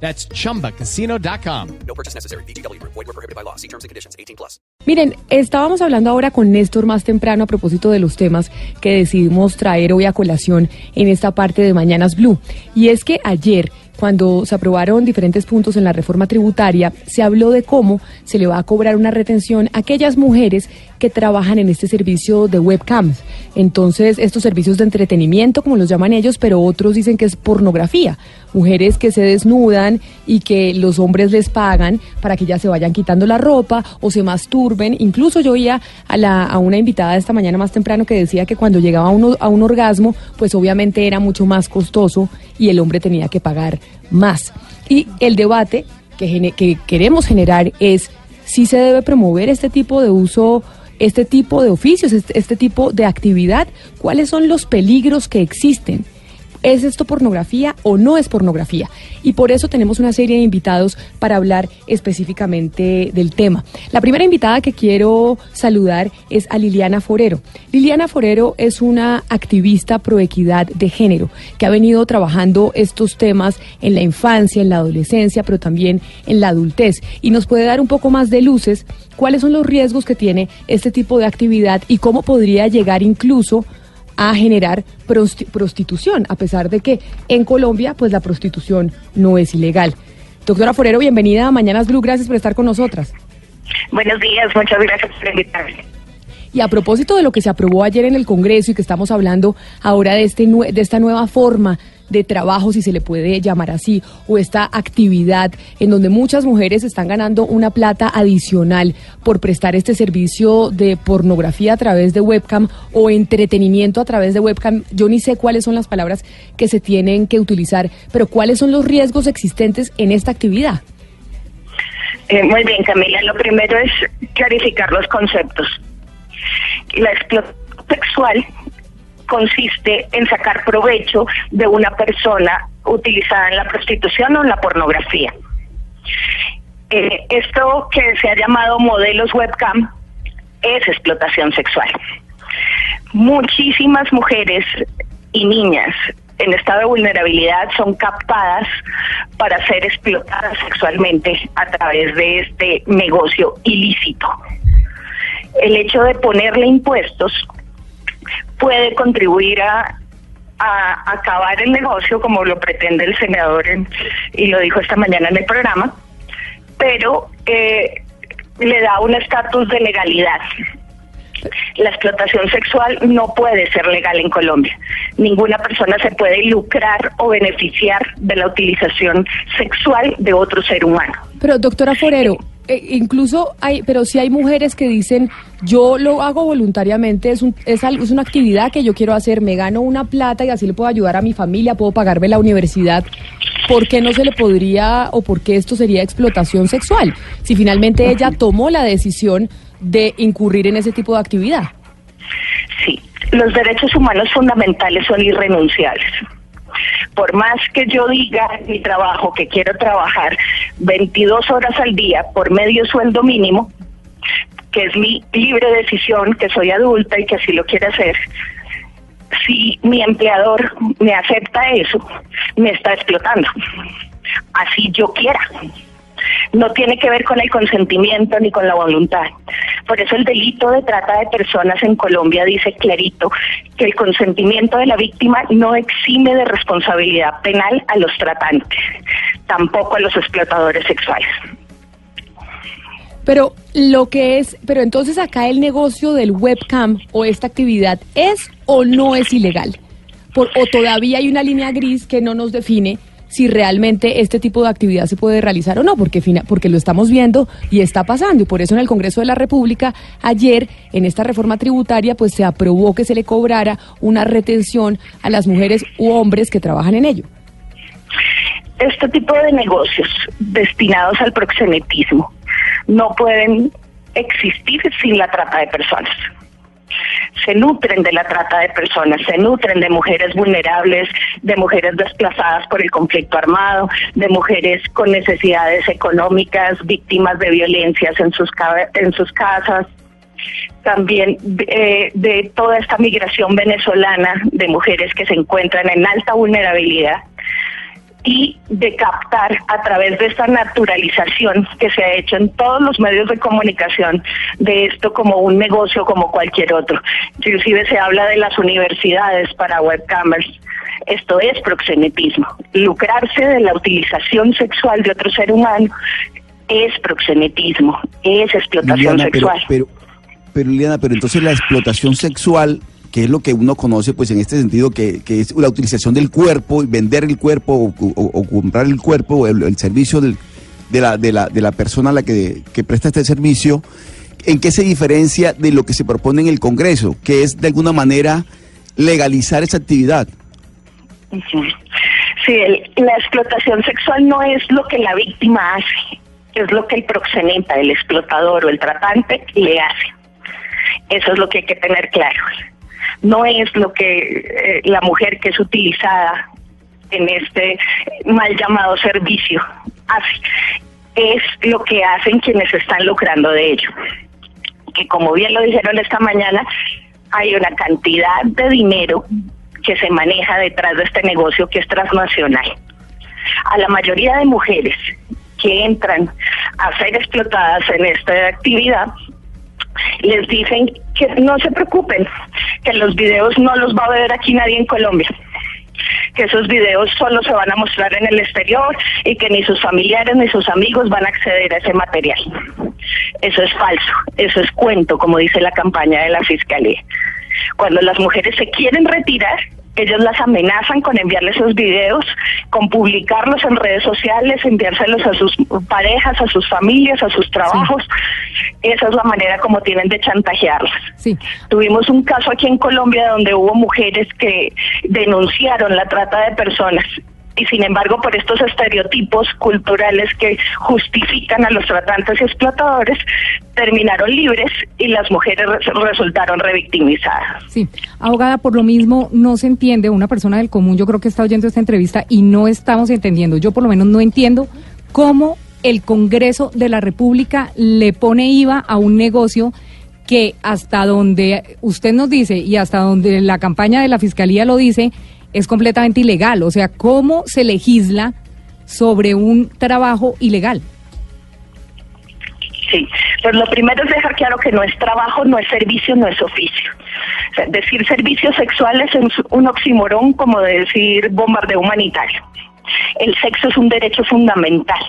That's chumbacasino.com. No purchase necessary. BGW. Void were prohibited by law. See terms and conditions. 18 plus. Miren, estábamos hablando ahora con Néstor más temprano a propósito de los temas que decidimos traer hoy a colación en esta parte de Mañanas Blue. Y es que ayer, cuando se aprobaron diferentes puntos en la reforma tributaria, se habló de cómo se le va a cobrar una retención a aquellas mujeres que trabajan en este servicio de webcams. Entonces, estos servicios de entretenimiento, como los llaman ellos, pero otros dicen que es pornografía. Mujeres que se desnudan y que los hombres les pagan para que ellas se vayan quitando la ropa o se masturben. Incluso yo oía a, la, a una invitada esta mañana más temprano que decía que cuando llegaba a un, a un orgasmo, pues obviamente era mucho más costoso y el hombre tenía que pagar más. Y el debate que, que queremos generar es si se debe promover este tipo de uso, este tipo de oficios, este, este tipo de actividad, cuáles son los peligros que existen. ¿Es esto pornografía o no es pornografía? Y por eso tenemos una serie de invitados para hablar específicamente del tema. La primera invitada que quiero saludar es a Liliana Forero. Liliana Forero es una activista pro equidad de género que ha venido trabajando estos temas en la infancia, en la adolescencia, pero también en la adultez. Y nos puede dar un poco más de luces cuáles son los riesgos que tiene este tipo de actividad y cómo podría llegar incluso a generar prosti- prostitución, a pesar de que en Colombia pues la prostitución no es ilegal. Doctora Forero, bienvenida a Mañanas Blue, gracias por estar con nosotras. Buenos días, muchas gracias por invitarme. Y a propósito de lo que se aprobó ayer en el Congreso y que estamos hablando ahora de, este, de esta nueva forma de trabajo, si se le puede llamar así, o esta actividad en donde muchas mujeres están ganando una plata adicional por prestar este servicio de pornografía a través de webcam o entretenimiento a través de webcam. Yo ni sé cuáles son las palabras que se tienen que utilizar, pero cuáles son los riesgos existentes en esta actividad. Eh, muy bien, Camila. Lo primero es clarificar los conceptos. La explotación sexual consiste en sacar provecho de una persona utilizada en la prostitución o en la pornografía. Eh, esto que se ha llamado modelos webcam es explotación sexual. Muchísimas mujeres y niñas en estado de vulnerabilidad son captadas para ser explotadas sexualmente a través de este negocio ilícito. El hecho de ponerle impuestos puede contribuir a, acabar el negocio como lo pretende el senador en- y lo dijo esta mañana en el programa, pero eh, le da un estatus de legalidad. La explotación sexual no puede ser legal en Colombia. Ninguna persona se puede lucrar o beneficiar de la utilización sexual de otro ser humano. Pero doctora Forero, eh, incluso hay, pero si hay mujeres que dicen, yo lo hago voluntariamente, es, un, es, es una actividad que yo quiero hacer, me gano una plata y así le puedo ayudar a mi familia, puedo pagarme la universidad. ¿Por qué no se le podría o por qué esto sería explotación sexual? Si finalmente ella tomó la decisión de incurrir en ese tipo de actividad. Sí, los derechos humanos fundamentales son irrenunciables. Por más que yo diga en mi trabajo que quiero trabajar 22 horas al día por medio sueldo mínimo, que es mi libre decisión, que soy adulta y que así lo quiero hacer, si mi empleador me acepta eso, me está explotando. Así yo quiera. No tiene que ver con el consentimiento ni con la voluntad. Por eso el delito de trata de personas en Colombia dice clarito que el consentimiento de la víctima no exime de responsabilidad penal a los tratantes, tampoco a los explotadores sexuales. Pero lo que es, pero entonces acá el negocio del webcam o esta actividad es o no es ilegal. Por, o todavía hay una línea gris que no nos define si realmente este tipo de actividad se puede realizar o no, porque, porque lo estamos viendo y está pasando. Y por eso en el Congreso de la República, ayer, en esta reforma tributaria, pues se aprobó que se le cobrara una retención a las mujeres u hombres que trabajan en ello. Este tipo de negocios destinados al proxenetismo no pueden existir sin la trata de personas se nutren de la trata de personas, se nutren de mujeres vulnerables, de mujeres desplazadas por el conflicto armado, de mujeres con necesidades económicas, víctimas de violencias en sus, casas, también eh, de toda esta migración venezolana de mujeres que se encuentran en alta vulnerabilidad y de captar a través de esta naturalización que se ha hecho en todos los medios de comunicación de esto como un negocio como cualquier otro. Inclusive se habla de las universidades para webcamers. Esto es proxenetismo. Lucrarse de la utilización sexual de otro ser humano es proxenetismo, es explotación sexual. Pero, pero, pero Liliana, pero entonces la explotación sexual que es lo que uno conoce, pues en este sentido, que, es la utilización del cuerpo, vender el cuerpo o, comprar el cuerpo, el, el servicio de, la, de, la, de la persona a la que, presta este servicio, ¿en qué se diferencia de lo que se propone en el Congreso, que es de alguna manera legalizar esa actividad? Sí, la explotación sexual no es lo que la víctima hace, es lo que el proxeneta, el explotador o el tratante le hace. Eso es lo que hay que tener claro no es lo que eh, la mujer que es utilizada en este mal llamado servicio hace, es lo que hacen quienes están lucrando de ello. Que como bien lo dijeron esta mañana, hay una cantidad de dinero que se maneja detrás de este negocio que es transnacional. A la mayoría de mujeres que entran a ser explotadas en esta actividad, les dicen que no se preocupen, que los videos no los va a ver aquí nadie en Colombia que esos videos solo se van a mostrar en el exterior y que ni sus familiares ni sus amigos van a acceder a ese material. Eso es falso, eso es cuento, como dice la campaña de la Fiscalía. Cuando las mujeres se quieren retirar, ellos las amenazan con enviarles esos videos, con publicarlos en redes sociales, enviárselos a sus parejas, a sus familias, a sus trabajos. Esa es la manera como tienen de chantajearlas. Sí. Tuvimos un caso aquí en Colombia donde hubo mujeres que denunciaron la trata de personas y sin embargo por estos estereotipos culturales que justifican a los tratantes y explotadores, terminaron libres y las mujeres resultaron revictimizadas. Sí, abogada, por lo mismo no se entiende, una persona del común yo creo que está oyendo esta entrevista y no estamos entendiendo, yo por lo menos no entiendo cómo el Congreso de la República le pone IVA a un negocio que hasta donde usted nos dice y hasta donde la campaña de la Fiscalía lo dice, es completamente ilegal. O sea, ¿cómo se legisla sobre un trabajo ilegal? Sí, pues lo primero es dejar claro que no es trabajo, no es servicio, no es oficio. decir servicios sexuales es un oximorón como decir bombardeo humanitario. El sexo es un derecho fundamental.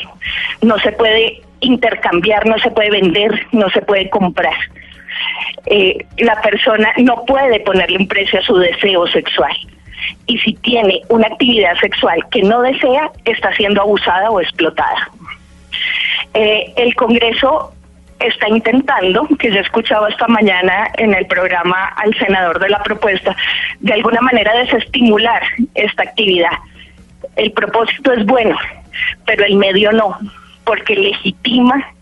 No se puede intercambiar, no se puede vender, no se puede comprar. Eh, la persona no puede ponerle un precio a su deseo sexual y si tiene una actividad sexual que no desea, está siendo abusada o explotada. Eh, el Congreso está intentando, que yo he escuchado esta mañana en el programa al senador de la propuesta, de alguna manera desestimular esta actividad. El propósito es bueno, pero el medio no, porque legitima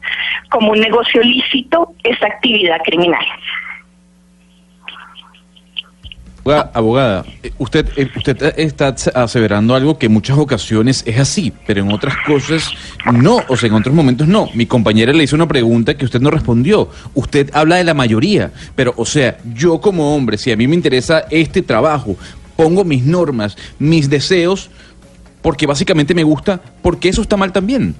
como un negocio lícito esta actividad criminal. Abogada, eh, usted, eh, usted está aseverando algo que en muchas ocasiones es así, pero en otras cosas no, o sea, en otros momentos no. Mi compañera le hizo una pregunta que usted no respondió. Usted habla de la mayoría, pero, o sea, yo como hombre, si a mí me interesa este trabajo, pongo mis normas, mis deseos, porque básicamente me gusta, porque eso está mal también.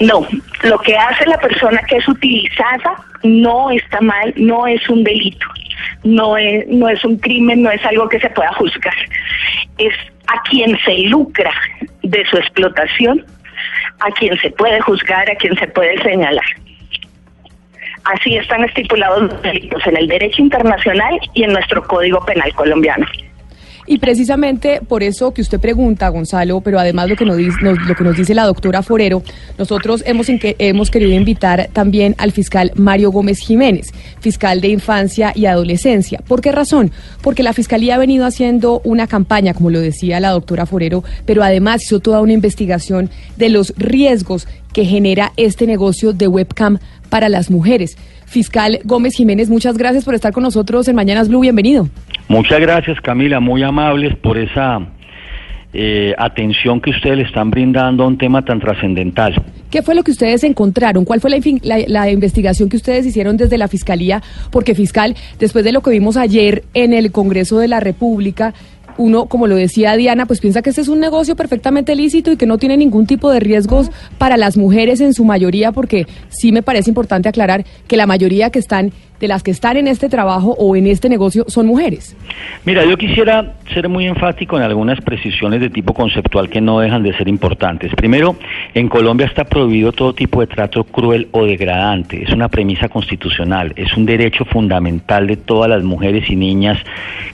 No, lo que hace la persona que es utilizada no está mal, no es un delito no es, no es un crimen, no es algo que se pueda juzgar. Es a quien se lucra de su explotación, a quien se puede juzgar, a quien se puede señalar. Así están estipulados los delitos en el derecho internacional y en nuestro Código Penal colombiano. Y precisamente por eso que usted pregunta, Gonzalo, pero además lo que nos, dice, lo que nos dice la doctora Forero, nosotros hemos, hemos querido invitar también al fiscal Mario Gómez Jiménez, fiscal de infancia y adolescencia. ¿Por qué razón? Porque la fiscalía ha venido haciendo una campaña, como lo decía la doctora Forero, pero además hizo toda una investigación de los riesgos que genera este negocio de webcam para las mujeres. Fiscal Gómez Jiménez, muchas gracias por estar con nosotros en Mañanas Blue. Bienvenido. Muchas gracias, Camila, muy amables por esa eh, atención que ustedes le están brindando a un tema tan trascendental. ¿Qué fue lo que ustedes encontraron? ¿Cuál fue la, la- la investigación que ustedes hicieron desde la Fiscalía? Porque, fiscal, después de lo que vimos ayer en el Congreso de la República, uno, como lo decía Diana, pues piensa que este es un negocio perfectamente lícito y que no tiene ningún tipo de riesgos para las mujeres en su mayoría, porque sí me parece importante aclarar que la mayoría que están, de las que están en este trabajo o en este negocio son mujeres. Mira, yo quisiera ser muy enfático en algunas precisiones de tipo conceptual que no dejan de ser importantes. Primero, en Colombia está prohibido todo tipo de trato cruel o degradante. Es una premisa constitucional, es un derecho fundamental de todas las mujeres y niñas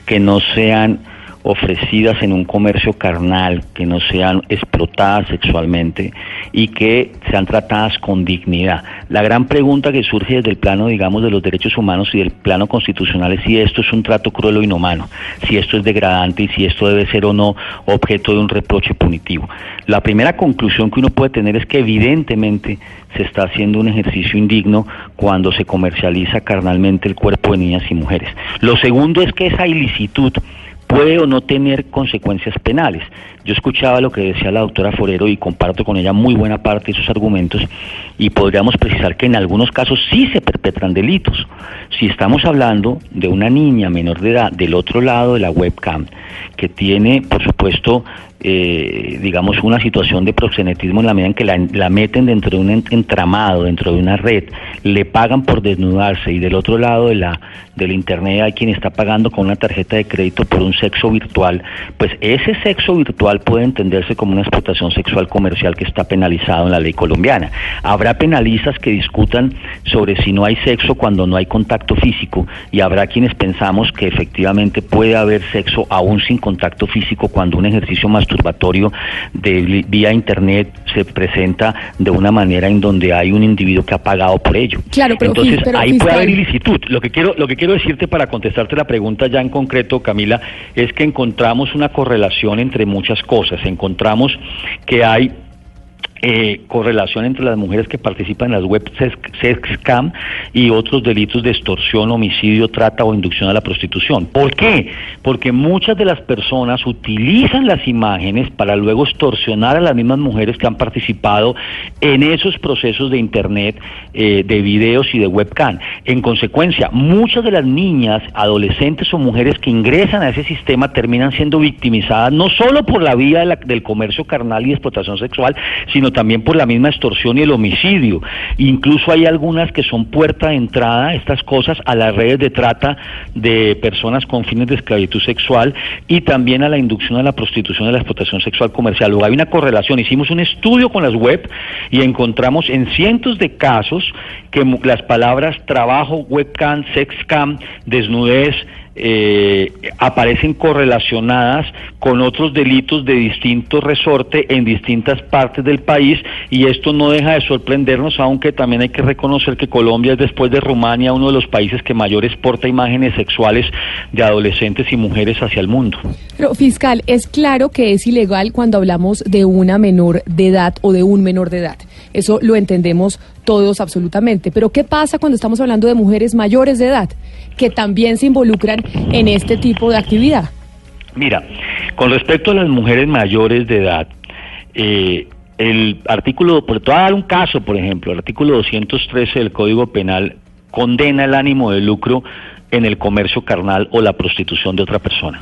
que no sean ofrecidas en un comercio carnal, que no sean explotadas sexualmente y que sean tratadas con dignidad. La gran pregunta que surge desde el plano, digamos, de los derechos humanos y del plano constitucional es si esto es un trato cruel o inhumano, si esto es degradante y si esto debe ser o no objeto de un reproche punitivo. La primera conclusión que uno puede tener es que evidentemente se está haciendo un ejercicio indigno cuando se comercializa carnalmente el cuerpo de niñas y mujeres. Lo segundo es que esa ilicitud puede o no tener consecuencias penales. Yo escuchaba lo que decía la doctora Forero y comparto con ella muy buena parte de sus argumentos y podríamos precisar que en algunos casos sí se perpetran delitos. Si estamos hablando de una niña menor de edad del otro lado de la webcam que tiene, por supuesto, eh, digamos, una situación de proxenetismo en la medida en que la, meten dentro de un en- entramado, dentro de una red, le pagan por desnudarse y del otro lado de la del internet hay quien está pagando con una tarjeta de crédito por un sexo virtual, pues ese sexo virtual puede entenderse como una explotación sexual comercial que está penalizado en la ley colombiana. Habrá penalistas que discutan sobre si no hay sexo cuando no hay contacto físico y habrá quienes pensamos que efectivamente puede haber sexo aún sin contacto físico cuando un ejercicio masturbatorio de vía internet se presenta de una manera en donde hay un individuo que ha pagado por ello. Claro, pero Entonces pero ahí fiscal- puede haber ilicitud. Lo que quiero lo que quiero decirte para contestarte la pregunta ya en concreto, Camila, es que encontramos una correlación entre muchas cosas. Encontramos que hay eh, correlación entre las mujeres que participan en las web sex, sex scam y otros delitos de extorsión, homicidio, trata o inducción a la prostitución. ¿Por qué? Porque muchas de las personas utilizan las imágenes para luego extorsionar a las mismas mujeres que han participado en esos procesos de internet, eh, de videos y de webcam. En consecuencia, muchas de las niñas, adolescentes o mujeres que ingresan a ese sistema terminan siendo victimizadas no solo por la vía del comercio carnal y explotación sexual, sino también por la misma extorsión y el homicidio. Incluso hay algunas que son puerta de entrada, estas cosas, a las redes de trata de personas con fines de esclavitud sexual y también a la inducción a la prostitución y a la explotación sexual comercial. Luego hay una correlación. Hicimos un estudio con las web y encontramos en cientos de casos que las palabras trabajo, webcam, sexcam, desnudez, eh, aparecen correlacionadas con otros delitos de distinto resorte en distintas partes del país y esto no deja de sorprendernos, aunque también hay que reconocer que Colombia es después de Rumania uno de los países que mayor exporta imágenes sexuales de adolescentes y mujeres hacia el mundo. Pero, fiscal, es claro que es ilegal cuando hablamos de una menor de edad o de un menor de edad. Eso lo entendemos todos absolutamente. Pero, ¿qué pasa cuando estamos hablando de mujeres mayores de edad que también se involucran en este tipo de actividad? Mira, con respecto a las mujeres mayores de edad, eh, el artículo, por te voy a dar un caso, por ejemplo, el artículo 213 del Código Penal condena el ánimo de lucro en el comercio carnal o la prostitución de otra persona.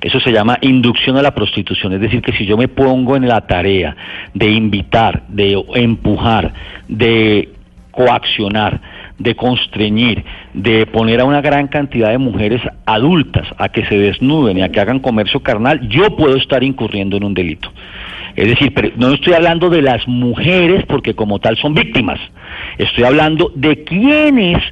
Eso se llama inducción a la prostitución, es decir, que si yo me pongo en la tarea de invitar, de empujar, de coaccionar, de constreñir, de poner a una gran cantidad de mujeres adultas a que se desnuden y a que hagan comercio carnal, yo puedo estar incurriendo en un delito. Es decir, pero no estoy hablando de las mujeres porque como tal son víctimas. Estoy hablando de quienes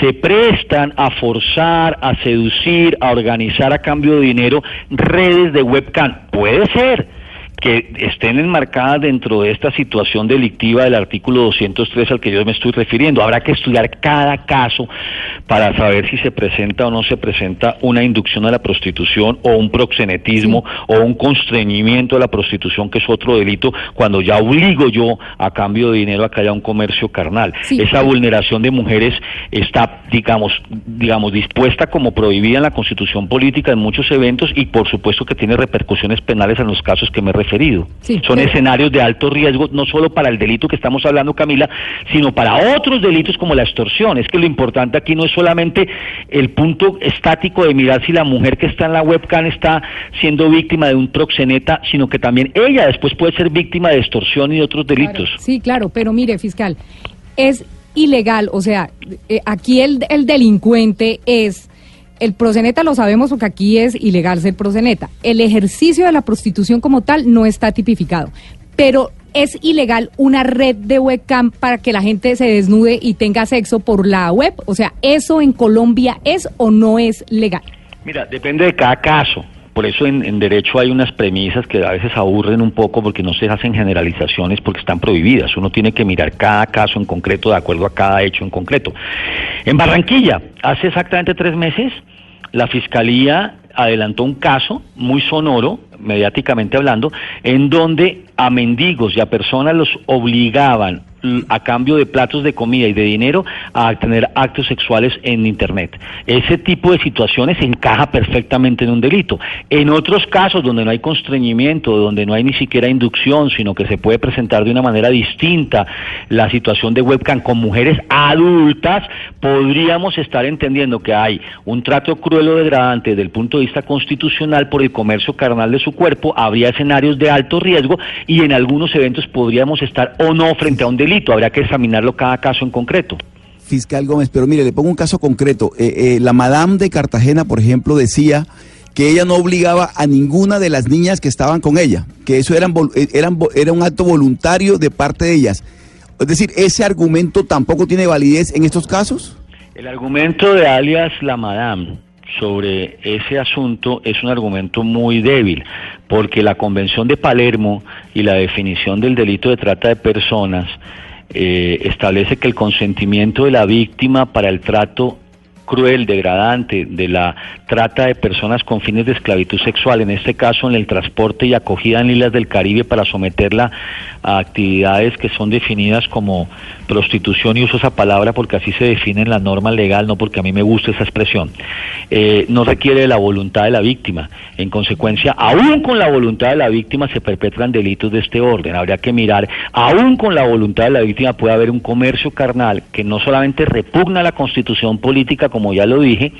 se prestan a forzar, a seducir, a organizar a cambio de dinero redes de webcam. Puede ser que estén enmarcadas dentro de esta situación delictiva del artículo 203 al que yo me estoy refiriendo. Habrá que estudiar cada caso para saber si se presenta o no se presenta una inducción a la prostitución o un proxenetismo o un constreñimiento a la prostitución, que es otro delito, cuando ya obligo yo a cambio de dinero a que haya un comercio carnal. Sí. Esa vulneración de mujeres está, digamos, digamos, dispuesta como prohibida en la constitución política en muchos eventos y por supuesto que tiene repercusiones penales en los casos que me he referido. Sí, Son pero- escenarios de alto riesgo, no solo para el delito que estamos hablando, Camila, sino para otros delitos como la extorsión. Es que lo importante aquí no es solamente el punto estático de mirar si la mujer que está en la webcam está siendo víctima de un proxeneta, sino que también ella después puede ser víctima de extorsión y de otros delitos. Claro, sí, claro, pero mire, fiscal, es ilegal, o sea, eh, aquí el, el delincuente es, el proseneta lo sabemos porque aquí es ilegal ser proseneta, el ejercicio de la prostitución como tal no está tipificado, pero es ilegal una red de webcam para que la gente se desnude y tenga sexo por la web, o sea, ¿eso en Colombia es o no es legal? Mira, depende de cada caso. Por eso en, derecho hay unas premisas que a veces aburren un poco porque no se hacen generalizaciones porque están prohibidas. Uno tiene que mirar cada caso en concreto de acuerdo a cada hecho en concreto. En Barranquilla, hace exactamente tres meses, la Fiscalía adelantó un caso muy sonoro, mediáticamente hablando, en donde a mendigos y a personas los obligaban a cambio de platos de comida y de dinero a tener actos sexuales en Internet. Ese tipo de situaciones encaja perfectamente en un delito. En otros casos donde no hay constreñimiento, donde no hay ni siquiera inducción, sino que se puede presentar de una manera distinta la situación de webcam con mujeres adultas, podríamos estar entendiendo que hay un trato cruel o degradante desde el punto de vista constitucional por el comercio carnal de su cuerpo, habría escenarios de alto riesgo y en algunos eventos podríamos estar o no frente a un delito, habría que examinarlo cada caso en concreto. Fiscal Gómez, pero mire, le pongo un caso concreto. Eh, eh, la Madame de Cartagena, por ejemplo, decía que ella no obligaba a ninguna de las niñas que estaban con ella, que eso eran, eh, eran, era un acto voluntario de parte de ellas. Es decir, ¿ese argumento tampoco tiene validez en estos casos? El argumento de alias la Madame sobre ese asunto es un argumento muy débil, porque la Convención de Palermo y la definición del delito de trata de personas eh, establece que el consentimiento de la víctima para el trato cruel, degradante de la trata de personas con fines de esclavitud sexual, en este caso en el transporte y acogida en islas del Caribe para someterla a actividades que son definidas como prostitución y uso esa palabra porque así se define en la norma legal, no porque a mí me gusta esa expresión, eh, no requiere de la voluntad de la víctima. En consecuencia, aún con la voluntad de la víctima se perpetran delitos de este orden. Habría que mirar, aún con la voluntad de la víctima puede haber un comercio carnal que no solamente repugna la constitución política, como ya lo dije,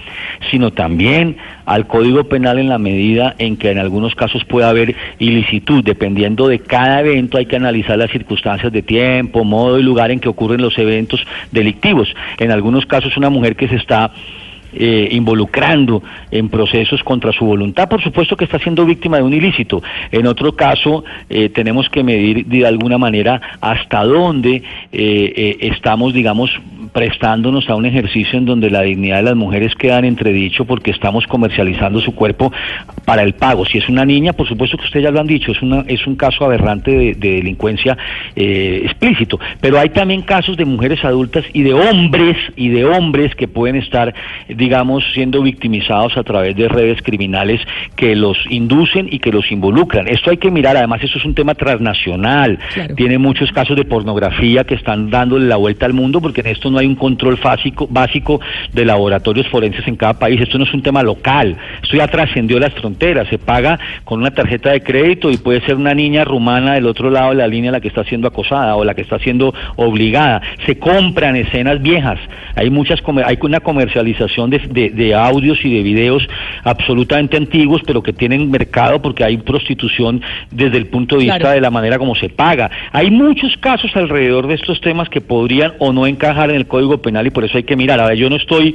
sino también al Código Penal en la medida en que en algunos casos puede haber ilicitud. Dependiendo de cada evento hay que analizar las circunstancias de tiempo, modo y lugar en que ocurren los eventos delictivos. En algunos casos una mujer que se está eh, involucrando en procesos contra su voluntad, por supuesto que está siendo víctima de un ilícito. En otro caso, eh, tenemos que medir de alguna manera hasta dónde eh, estamos, digamos, prestándonos a un ejercicio en donde la dignidad de las mujeres queda en entredicho porque estamos comercializando su cuerpo para el pago. Si es una niña, por supuesto que ustedes ya lo han dicho, es, una, es un caso aberrante de, de delincuencia explícito, pero hay también casos de mujeres adultas y de hombres y de hombres que pueden estar, digamos, siendo victimizados a través de redes criminales que los inducen y que los involucran. Esto hay que mirar, además eso es un tema transnacional, Claro. tiene muchos casos de pornografía que están dándole la vuelta al mundo porque en esto no hay un control básico, básico de laboratorios forenses en cada país, esto no es un tema local, esto ya trascendió las fronteras, se paga con una tarjeta de crédito y puede ser una niña rumana del otro lado de la línea la que está siendo acosada o la que está siendo obligada, se compran escenas viejas, hay muchas hay una comercialización de, de- de audios y de videos absolutamente antiguos pero que tienen mercado porque hay prostitución desde el punto de vista Claro. de la manera como se paga. Hay muchos casos alrededor de estos temas que podrían o no encajar en el Código Penal y por eso hay que mirar. A ver, yo no estoy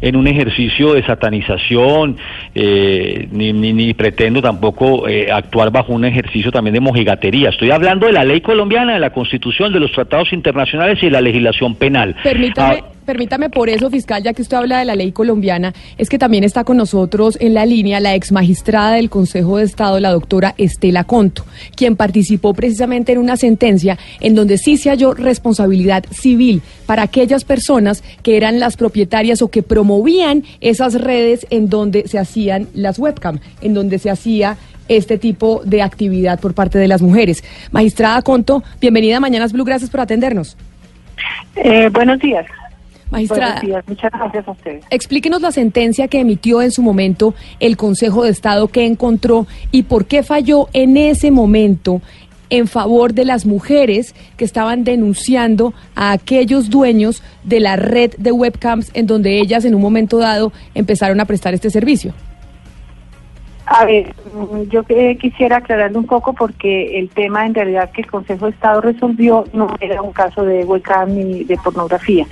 en un ejercicio de satanización, eh, ni, ni, ni pretendo tampoco eh, actuar bajo un ejercicio también de mojigatería. Estoy hablando de la ley colombiana, de la Constitución, de los tratados internacionales y de la legislación penal. Permítame, Ah, Permítame por eso, fiscal, ya que usted habla de la ley colombiana, es que también está con nosotros en la línea la ex magistrada del Consejo de Estado, la doctora Estela Conto, quien participó precisamente en una sentencia en donde sí se halló responsabilidad civil para aquellas personas que eran las propietarias o que promovían esas redes en donde se hacían las webcam, en donde se hacía este tipo de actividad por parte de las mujeres. Magistrada Conto, bienvenida a Mañanas Blue, gracias por atendernos. Eh, buenos días. Magistrada, días, muchas gracias a ustedes. explíquenos la sentencia que emitió en su momento el Consejo de Estado que encontró y por qué falló en ese momento en favor de las mujeres que estaban denunciando a aquellos dueños de la red de webcams en donde ellas en un momento dado empezaron a prestar este servicio. A ver, mm, yo quisiera aclararle un poco porque el tema en realidad que el Consejo de Estado resolvió no era un caso de webcam ni de pornografía,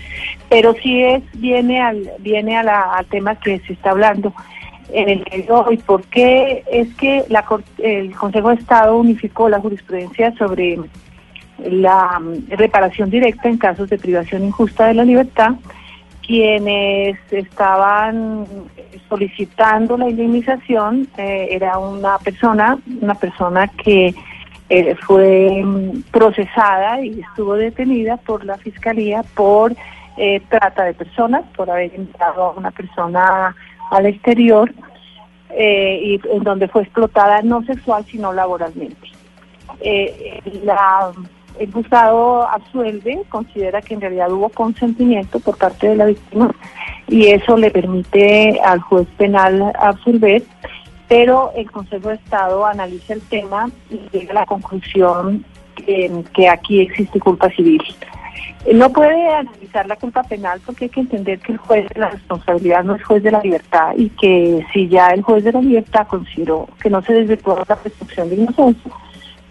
pero sí es viene al viene a la- al tema que se está hablando en el día de hoy. ¿Por qué es que la el Consejo de Estado unificó la jurisprudencia sobre la mm, reparación directa en casos de privación injusta de la libertad? Quienes estaban solicitando la indemnización eh, era una persona, una persona que eh, fue mm, procesada y estuvo detenida por la fiscalía por eh, trata de personas, por haber enviado a una persona al exterior eh, y en donde fue explotada no sexual sino laboralmente. La- el juzgado absuelve, considera que en realidad hubo consentimiento por parte de la víctima y eso le permite al juez penal absolver, pero el Consejo de Estado analiza el tema y llega a la conclusión que, que aquí existe culpa civil. No puede analizar la culpa penal porque hay que entender que el juez de la responsabilidad no es juez de la libertad y que si ya el juez de la libertad consideró que no se desvirtuó la presunción de inocencia,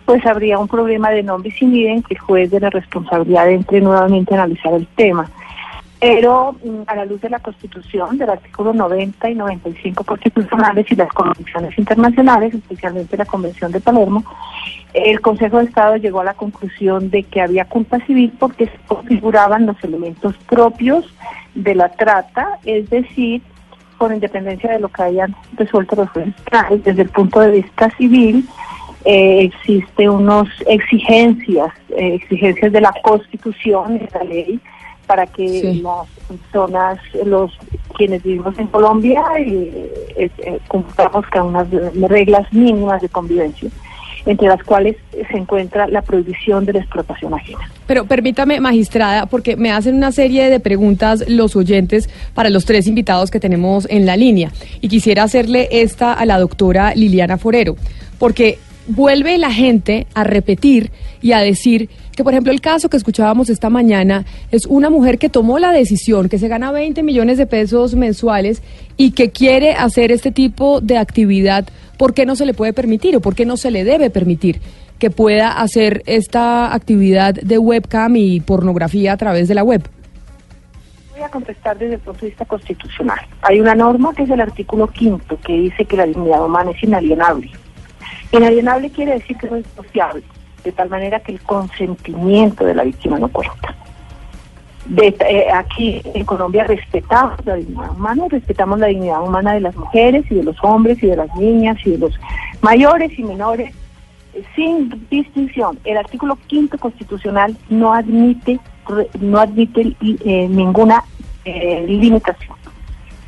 pues habría un problema de non bis idem que el juez de la responsabilidad entre nuevamente a analizar el tema. Pero mm, a la luz de la Constitución, del artículo 90 y 95 constitucionales y las convenciones internacionales, especialmente la Convención de Palermo, el Consejo de Estado llegó a la conclusión de que había culpa civil porque se configuraban los elementos propios de la trata, es decir, con independencia de lo que hayan resuelto los jueces desde el punto de vista civil, eh, existe unos exigencias, eh, exigencias de la Constitución, de la ley, para que Sí. las personas, los quienes vivimos en Colombia, eh, eh, cumplamos con unas reglas mínimas de convivencia, entre las cuales se encuentra la prohibición de la explotación ajena. Pero permítame, magistrada, porque me hacen una serie de preguntas los oyentes para los tres invitados que tenemos en la línea. Y quisiera hacerle esta a la doctora Liliana Forero, porque vuelve la gente a repetir y a decir que, por ejemplo, el caso que escuchábamos esta mañana es una mujer que tomó la decisión, que se gana 20 millones de pesos mensuales y que quiere hacer este tipo de actividad. ¿Por qué no se le puede permitir o por qué no se le debe permitir? que pueda hacer esta actividad de webcam y pornografía a través de la web. Voy a contestar desde el punto de vista constitucional. Hay una norma que es el artículo quinto que dice que la dignidad humana es inalienable. Inalienable quiere decir que no es negociable, de tal manera que el consentimiento de la víctima no cuenta. Eh, aquí en Colombia respetamos la dignidad humana, respetamos la dignidad humana de las mujeres y de los hombres y de las niñas y de los mayores y menores, eh, sin distinción. El artículo quinto constitucional no admite no admite eh, ninguna eh, limitación.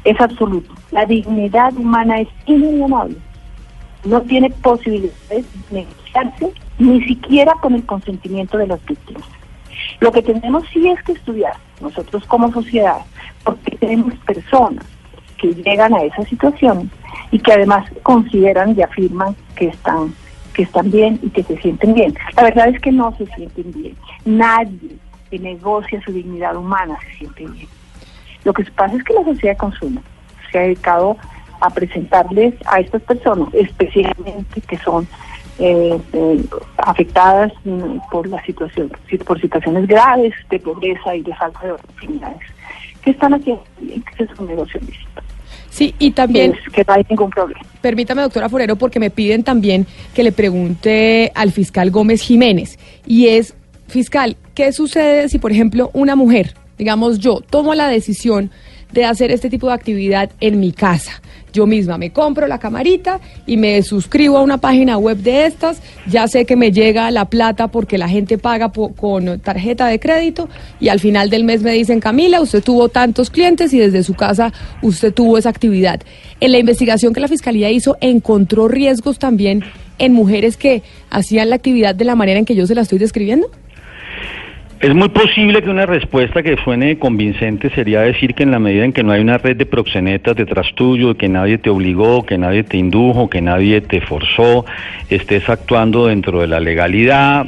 Es absoluto. La dignidad humana es inalienable. No tiene posibilidades de negociarse ni siquiera con el consentimiento de las víctimas. Lo que tenemos sí es que estudiar, nosotros como sociedad, porque tenemos personas que llegan a esa situación y que además consideran y afirman que están, que están bien y que se sienten bien. La verdad es que no se sienten bien. Nadie que negocia su dignidad humana se siente bien. Lo que pasa es que la sociedad de consumo se ha dedicado a presentarles a estas personas, especialmente que son eh, eh, afectadas mm, por la situación, si- por situaciones graves de pobreza y de falta de oportunidades, que están haciendo bien, que es un negocio lícito, Sí, y también, es que no hay ningún problema. permítame, doctora Forero, porque me piden también que le pregunte al fiscal Gómez Jiménez. Y es, fiscal, ¿qué sucede si, por ejemplo, una mujer digamos yo, tomo la decisión de hacer este tipo de actividad en mi casa. Yo misma me compro la camarita y me suscribo a una página web de estas. Ya sé que me llega la plata porque la gente paga con tarjeta de crédito y al final del mes me dicen, Camila, usted tuvo tantos clientes y desde su casa usted tuvo esa actividad. En la investigación que la Fiscalía hizo, encontró riesgos también en mujeres que hacían la actividad de la manera en que yo se la estoy describiendo. Es muy posible que una respuesta que suene convincente sería decir que en la medida en que no hay una red de proxenetas detrás tuyo, que nadie te obligó, que nadie te indujo, que nadie te forzó, estés actuando dentro de la legalidad,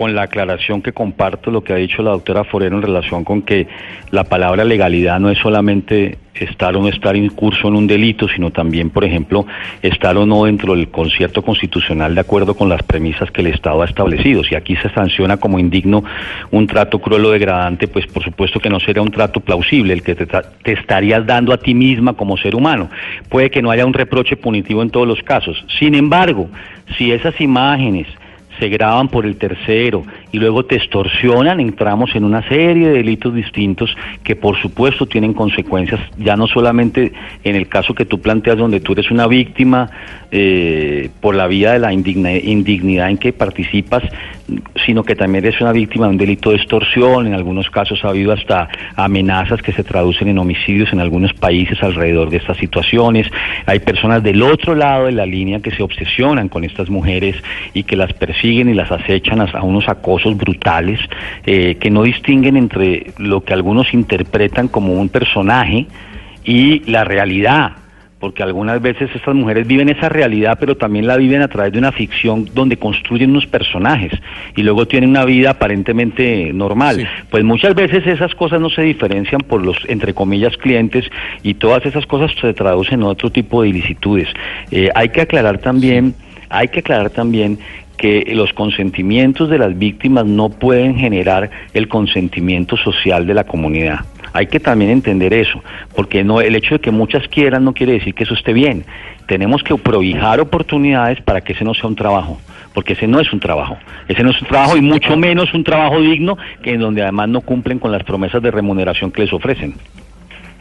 con la aclaración que comparto lo que ha dicho la doctora Forero en relación con que la palabra legalidad no es solamente estar o no estar incurso en un delito, sino también, por ejemplo, estar o no dentro del concierto constitucional de acuerdo con las premisas que el Estado ha establecido. Si aquí se sanciona como indigno un trato cruel o degradante, pues por supuesto que no sería un trato plausible el que te, te estarías dando a ti misma como ser humano. Puede que no haya un reproche punitivo en todos los casos. Sin embargo, si esas imágenes se graban por el tercero y luego te extorsionan, entramos en una serie de delitos distintos que por supuesto tienen consecuencias, ya no solamente en el caso que tú planteas donde tú eres una víctima eh, por la vía de la indignidad en que participas, sino que también eres una víctima de un delito de extorsión, en algunos casos ha habido hasta amenazas que se traducen en homicidios en algunos países alrededor de estas situaciones, hay personas del otro lado de la línea que se obsesionan con estas mujeres y que las persiguen y las acechan a unos acosos brutales eh, que no distinguen entre lo que algunos interpretan como un personaje y la realidad porque algunas veces estas mujeres viven esa realidad, pero también la viven a través de una ficción donde construyen unos personajes y luego tienen una vida aparentemente normal. Sí. Pues muchas veces esas cosas no se diferencian por los, entre comillas, clientes y todas esas cosas se traducen en otro tipo de ilicitudes. Eh, hay que aclarar también, hay que aclarar también que los consentimientos de las víctimas no pueden generar el consentimiento social de la comunidad. Hay que también entender eso, porque no el hecho de que muchas quieran no quiere decir que eso esté bien. Tenemos que prohijar oportunidades para que ese no sea un trabajo, porque ese no es un trabajo. Ese no es un trabajo y mucho menos un trabajo digno que en donde además no cumplen con las promesas de remuneración que les ofrecen.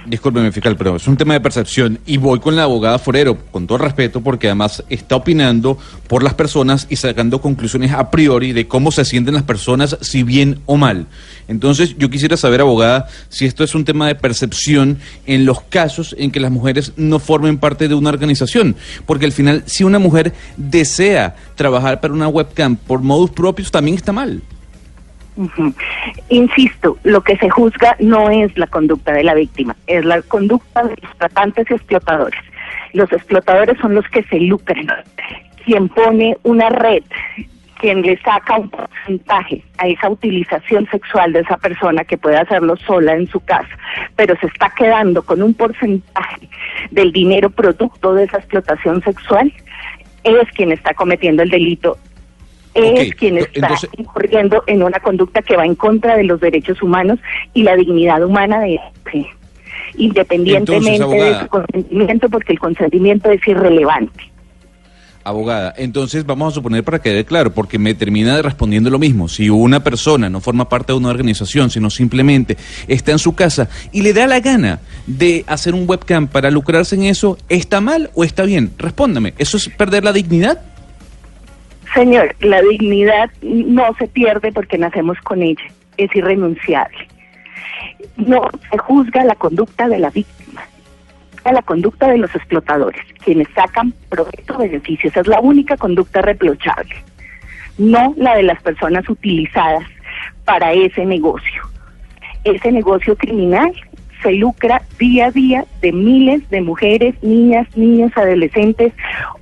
Discúlpeme, fiscal, pero es un tema de percepción y voy con la abogada Forero, con todo respeto, porque además está opinando por las personas y sacando conclusiones a priori de cómo se sienten las personas, si bien o mal. Entonces, yo quisiera saber, abogada, si esto es un tema de percepción en los casos en que las mujeres no formen parte de una organización, porque al final, si una mujer desea trabajar para una webcam por modus propios, también está mal. Insisto, lo que se juzga no es la conducta de la víctima, es la conducta de los tratantes y explotadores. Los explotadores son los que se lucran. Quien pone una red, quien le saca un porcentaje a esa utilización sexual de esa persona que puede hacerlo sola en su casa, pero se está quedando con un porcentaje del dinero producto de esa explotación sexual, es quien está cometiendo el delito es quien está entonces- incurriendo en una conducta que va en contra de los derechos humanos y la dignidad humana de este, independientemente Entonces, de su consentimiento, porque el consentimiento es irrelevante. Abogada, entonces vamos a suponer para que quede claro, porque me termina respondiendo lo mismo. Si una persona no forma parte de una organización, sino simplemente está en su casa y le da la gana de hacer un webcam para lucrarse en eso, ¿está mal o está bien? Respóndame, ¿eso es perder la dignidad? Señor, la dignidad no se pierde porque nacemos con ella, es irrenunciable. No se juzga la conducta de la víctima, a la conducta de los explotadores, quienes sacan provecho beneficios, es la única conducta reprochable, no la de las personas utilizadas para ese negocio. Ese negocio criminal se lucra día a día de miles de mujeres, niñas, niños, adolescentes,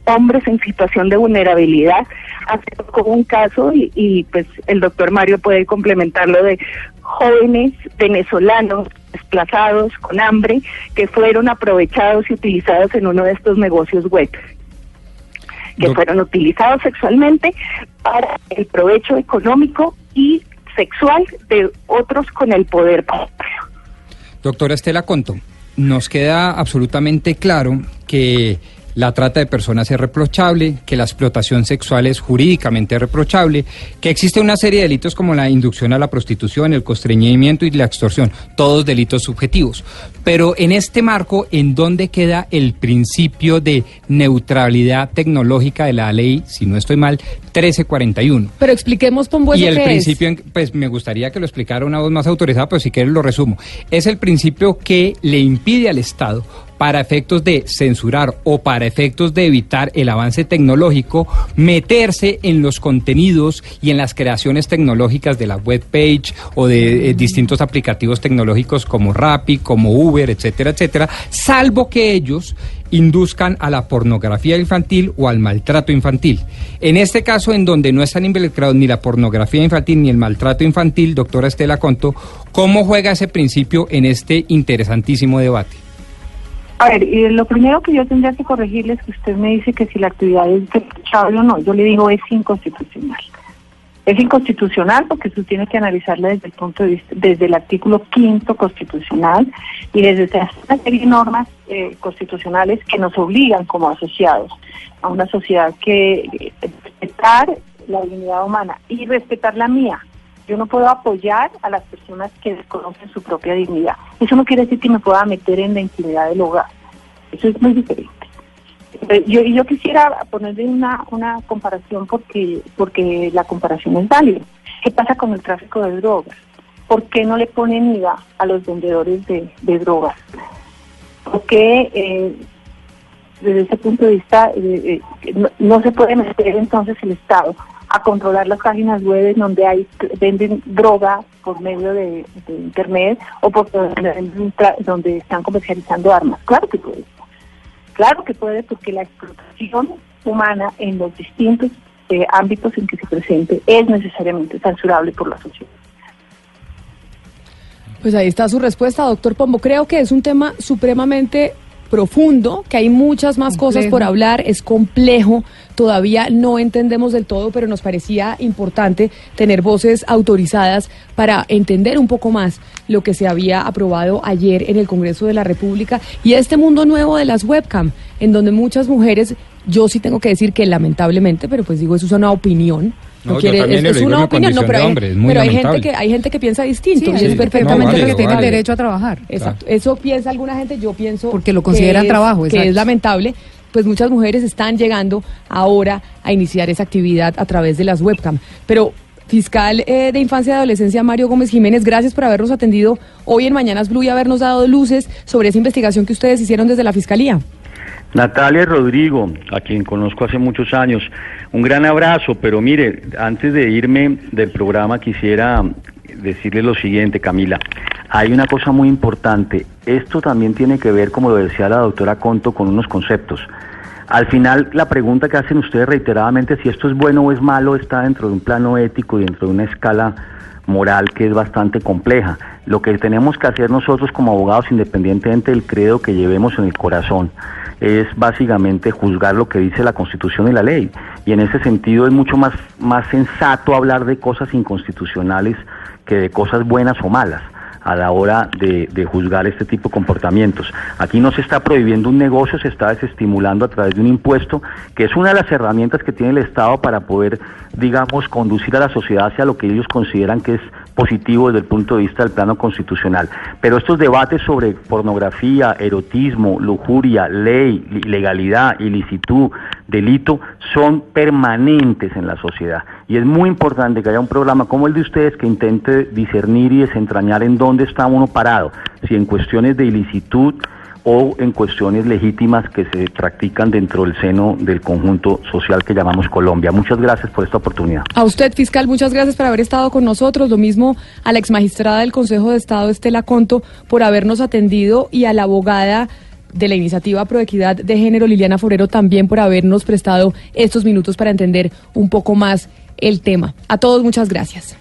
hombres en situación de vulnerabilidad. Hace poco un caso y, y, pues el doctor Mario puede complementarlo de jóvenes venezolanos desplazados con hambre que fueron aprovechados y utilizados en uno de estos negocios web que fueron utilizados sexualmente para el provecho económico y sexual de otros con el poder. Doctora Estela Conto, nos queda absolutamente claro que la trata de personas es reprochable, que la explotación sexual es jurídicamente reprochable, que existe una serie de delitos como la inducción a la prostitución, el constreñimiento y la extorsión, todos delitos subjetivos. Pero en este marco, ¿en dónde queda el principio de neutralidad tecnológica de la ley, si no estoy mal, 1341? Pero expliquemos, Pombo, Y ¿eso el principio, en- pues me gustaría que lo explicara una voz más autorizada, pero si quieres lo resumo. Es el principio que le impide al Estado para efectos de censurar o para efectos de evitar el avance tecnológico, meterse en los contenidos y en las creaciones tecnológicas de la web page o de eh, distintos aplicativos tecnológicos como Rappi, como Uber, etcétera, etcétera, salvo que ellos induzcan a la pornografía infantil o al maltrato infantil. En este caso, en donde no están involucrados ni la pornografía infantil ni el maltrato infantil, doctora Estela Conto, ¿cómo juega ese principio en este interesantísimo debate? A ver, y lo primero que yo tendría que corregirle es que usted me dice que si la actividad es reprochable o no. Yo le digo es inconstitucional. Es inconstitucional porque usted tiene que analizarla desde el punto de vista, desde el artículo quinto constitucional y desde una serie de normas eh, constitucionales que nos obligan como asociados a una sociedad que eh, respetar la dignidad humana y respetar la mía. Yo no puedo apoyar a las personas que desconocen su propia dignidad. Eso no quiere decir que me pueda meter en la intimidad del hogar. Eso es muy diferente. Eh, Yo, yo quisiera ponerle una, una comparación porque, porque la comparación es válida. ¿Qué pasa con el tráfico de drogas? ¿Por qué no le ponen IVA a los vendedores de, drogas? ¿Por qué eh, desde ese punto de vista eh, eh, no se puede meter entonces el Estado a controlar las páginas web en donde hay venden droga por medio de, de internet o por donde, están comercializando armas? Claro que puede. Claro que puede porque la explotación humana en los distintos eh, ámbitos en que se presente es necesariamente censurable por la sociedad. Pues ahí está su respuesta, doctor Pombo. Creo que es un tema supremamente profundo, que hay muchas más cosas por hablar, es complejo, todavía no entendemos del todo, pero nos parecía importante tener voces autorizadas para entender un poco más lo que se había aprobado ayer en el Congreso de la República y este mundo nuevo de las webcam, en donde muchas mujeres, yo sí tengo que decir que lamentablemente, pero pues digo, eso es una opinión. No, No, quiere, es, una opinión, no, pero, hay, hombre, es muy pero hay gente que hay gente que piensa distinto Sí, y es perfectamente válido, que tiene el derecho a trabajar. Exacto. Eso piensa alguna gente, yo pienso Porque lo que consideran es- trabajo, que exacto. es lamentable. Pues muchas mujeres están llegando ahora a iniciar esa actividad a través de las webcam. Pero fiscal eh, de infancia y adolescencia Mario Gómez Jiménez, gracias por habernos atendido hoy en Mañanas Blue y habernos dado luces sobre esa investigación que ustedes hicieron desde la fiscalía. Natalia Rodrigo, a quien conozco hace muchos años, un gran abrazo, pero mire, antes de irme del programa quisiera decirle lo siguiente, Camila. Hay una cosa muy importante. Esto también tiene que ver, como lo decía la doctora Conto, con unos conceptos. Al final, la pregunta que hacen ustedes reiteradamente, si esto es bueno o es malo, está dentro de un plano ético y dentro de una escala moral que es bastante compleja. Lo que tenemos que hacer nosotros como abogados, independientemente del credo que llevemos en el corazón, es básicamente juzgar lo que dice la Constitución y la ley. Y en ese sentido es mucho más, más sensato hablar de cosas inconstitucionales que de cosas buenas o malas a la hora de, de juzgar este tipo de comportamientos. Aquí no se está prohibiendo un negocio, se está desestimulando a través de un impuesto, que es una de las herramientas que tiene el Estado para poder, digamos, conducir a la sociedad hacia lo que ellos consideran que es positivo desde el punto de vista del plano constitucional. Pero estos debates sobre pornografía, erotismo, lujuria, ley, ilegalidad, ilicitud, delito, son permanentes en la sociedad. Y es muy importante que haya un programa como el de ustedes que intente discernir y desentrañar en dónde está uno parado, si en cuestiones de ilicitud o en cuestiones legítimas que se practican dentro del seno del conjunto social que llamamos Colombia. Muchas gracias por esta oportunidad. A usted, fiscal, muchas gracias por haber estado con nosotros. Lo mismo a la exmagistrada del Consejo de Estado, Estela Conto, por habernos atendido y a la abogada de la iniciativa Proequidad de Género, Liliana Forero, también por habernos prestado estos minutos para entender un poco más el tema. A todos, muchas gracias.